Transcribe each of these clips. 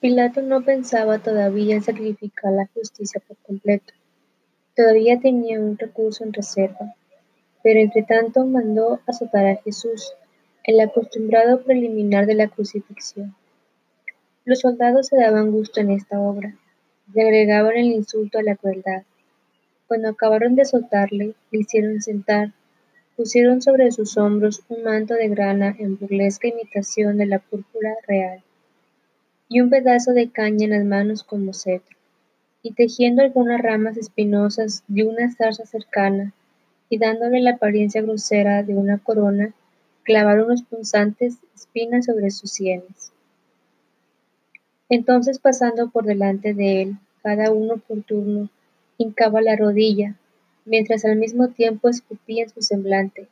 Pilato no pensaba todavía en sacrificar la justicia por completo. Todavía tenía un recurso en reserva, pero entre tanto mandó azotar a Jesús, el acostumbrado preliminar de la crucifixión. Los soldados se daban gusto en esta obra, le agregaban el insulto a la crueldad. Cuando acabaron de azotarle, le hicieron sentar, pusieron sobre sus hombros un manto de grana en burlesca imitación de la púrpura real, y un pedazo de caña en las manos como cetro, y tejiendo algunas ramas espinosas de una zarza cercana, y dándole la apariencia grosera de una corona, clavaron unos punzantes espinas sobre sus sienes. Entonces pasando por delante de él, cada uno por turno, hincaba la rodilla, mientras al mismo tiempo escupía en su semblante,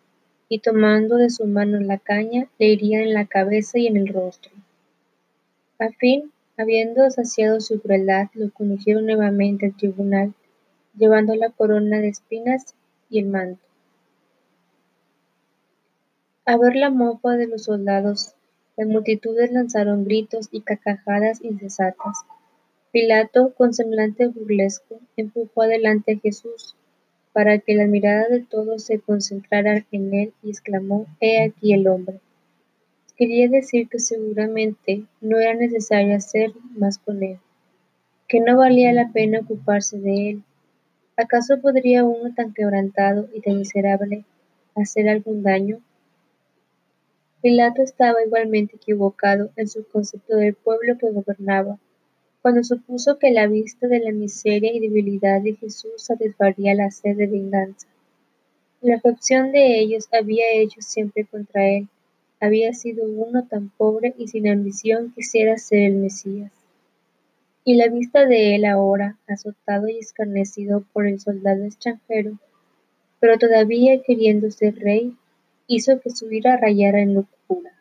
y tomando de su mano la caña, le hería en la cabeza y en el rostro. A fin, habiendo saciado su crueldad, lo condujeron nuevamente al tribunal, llevando la corona de espinas y el manto. A ver la mofa de los soldados, las multitudes lanzaron gritos y carcajadas incesantes. Pilato, con semblante burlesco, empujó adelante a Jesús, para que la mirada de todos se concentrara en él y exclamó, He aquí el hombre. Quería decir que seguramente no era necesario hacer más con él, que no valía la pena ocuparse de él. ¿Acaso podría uno tan quebrantado y tan miserable hacer algún daño? Pilato estaba igualmente equivocado en su concepto del pueblo que gobernaba, cuando supuso que la vista de la miseria y debilidad de Jesús satisfaría la sed de venganza. La afección de ellos había hecho siempre contra él, había sido uno tan pobre y sin ambición quisiera ser el Mesías. Y la vista de él ahora, azotado y escarnecido por el soldado extranjero, pero todavía queriendo ser rey, hizo que su ira rayara en locura.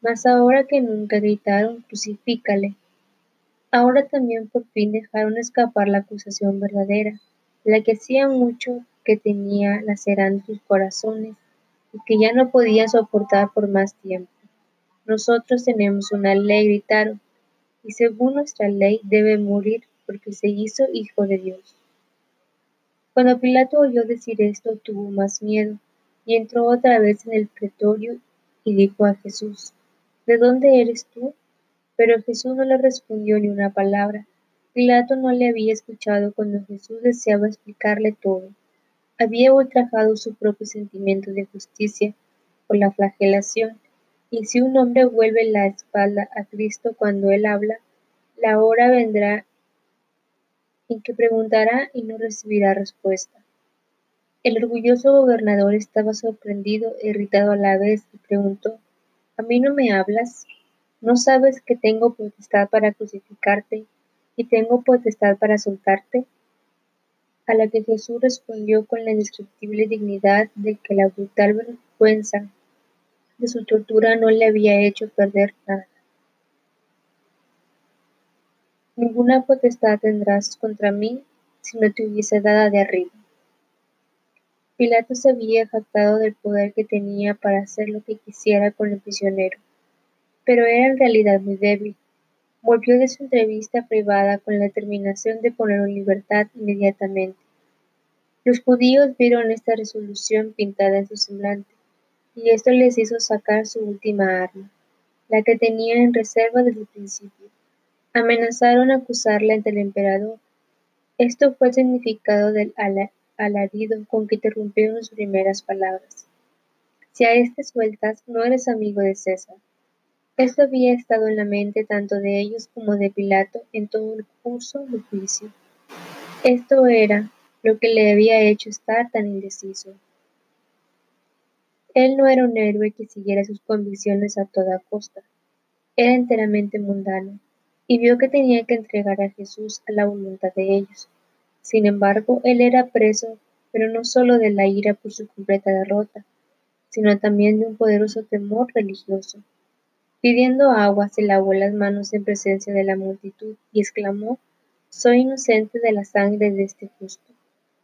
Mas ahora que nunca gritaron, crucifícale. Ahora también por fin dejaron escapar la acusación verdadera, la que hacía mucho que tenía lacerando sus corazones y que ya no podían soportar por más tiempo. Nosotros tenemos una ley, gritaron, y según nuestra ley debe morir porque se hizo hijo de Dios. Cuando Pilato oyó decir esto, tuvo más miedo, y entró otra vez en el pretorio y dijo a Jesús, ¿De dónde eres tú? Pero Jesús no le respondió ni una palabra. Pilato no le había escuchado cuando Jesús deseaba explicarle todo. Había ultrajado su propio sentimiento de justicia por la flagelación, y si un hombre vuelve la espalda a Cristo cuando él habla, la hora vendrá en que preguntará y no recibirá respuesta. El orgulloso gobernador estaba sorprendido e irritado a la vez y preguntó, ¿A mí no me hablas? ¿No sabes que tengo potestad para crucificarte y tengo potestad para soltarte? A la que Jesús respondió con la indescriptible dignidad de que la brutal vergüenza de su tortura no le había hecho perder nada. Ninguna potestad tendrás contra mí si no te hubiese dada de arriba. Pilato se había jactado del poder que tenía para hacer lo que quisiera con el prisionero, pero era en realidad muy débil. Volvió de su entrevista privada con la determinación de ponerlo en libertad inmediatamente. Los judíos vieron esta resolución pintada en su semblante, y esto les hizo sacar su última arma, la que tenían en reserva desde el principio. Amenazaron acusarla ante el emperador. Esto fue el significado del alarido con que interrumpieron sus primeras palabras. Si a este sueltas, no eres amigo de César. Esto había estado en la mente tanto de ellos como de Pilato en todo el curso del juicio. Esto era lo que le había hecho estar tan indeciso. Él no era un héroe que siguiera sus convicciones a toda costa. Era enteramente mundano y vio que tenía que entregar a Jesús a la voluntad de ellos. Sin embargo, él era preso, pero no solo de la ira por su completa derrota, sino también de un poderoso temor religioso. Pidiendo agua, se lavó las manos en presencia de la multitud y exclamó, Soy inocente de la sangre de este justo.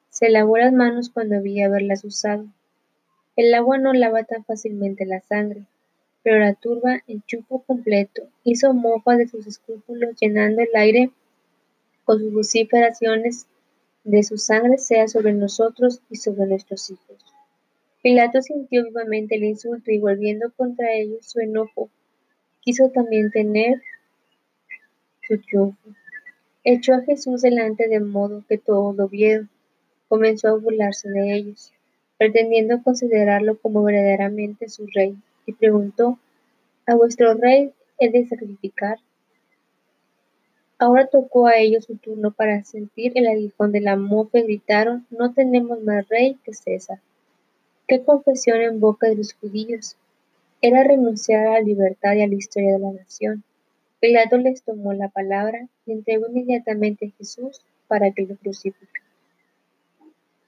Se lavó las manos cuando había haberlas usado. El agua no lava tan fácilmente la sangre, pero la turba, en chupo completo, hizo mofa de sus escrúpulos, llenando el aire con sus vociferaciones de su sangre sea sobre nosotros y sobre nuestros hijos. Pilato sintió vivamente el insulto y volviendo contra ellos su enojo, quiso también tener su triunfo. Echó a Jesús delante de modo que todos lo vieron. Comenzó a burlarse de ellos, pretendiendo considerarlo como verdaderamente su rey, y preguntó, ¿A vuestro rey he de sacrificar? Ahora tocó a ellos su turno para sentir el aguijón de la mofa y gritaron, no tenemos más rey que César. ¿Qué confesión en boca de los judíos? Era renunciar a la libertad y a la historia de la nación. Pilato les tomó la palabra y entregó inmediatamente a Jesús para que lo crucificara.